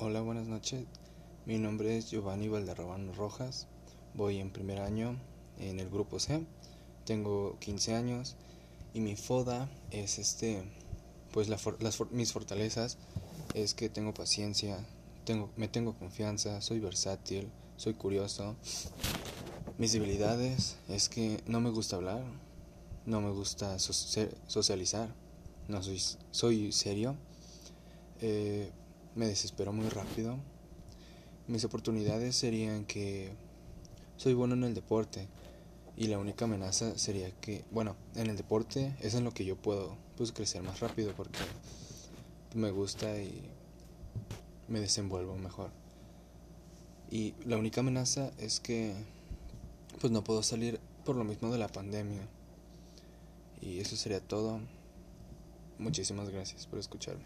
Hola, buenas noches. Mi nombre es Giovanni Valderrabano Rojas. Voy en primer año en el grupo C. Tengo 15 años y mi foda es este pues las, mis fortalezas es que tengo paciencia, tengo me tengo confianza, soy versátil, soy curioso. Mis debilidades es que no me gusta hablar, no me gusta socializar, no soy soy serio. Eh, me desespero muy rápido. Mis oportunidades serían que soy bueno en el deporte y la única amenaza sería que, bueno, en el deporte es en lo que yo puedo pues crecer más rápido porque me gusta y me desenvuelvo mejor. Y la única amenaza es que pues no puedo salir por lo mismo de la pandemia. Y eso sería todo. Muchísimas gracias por escucharme.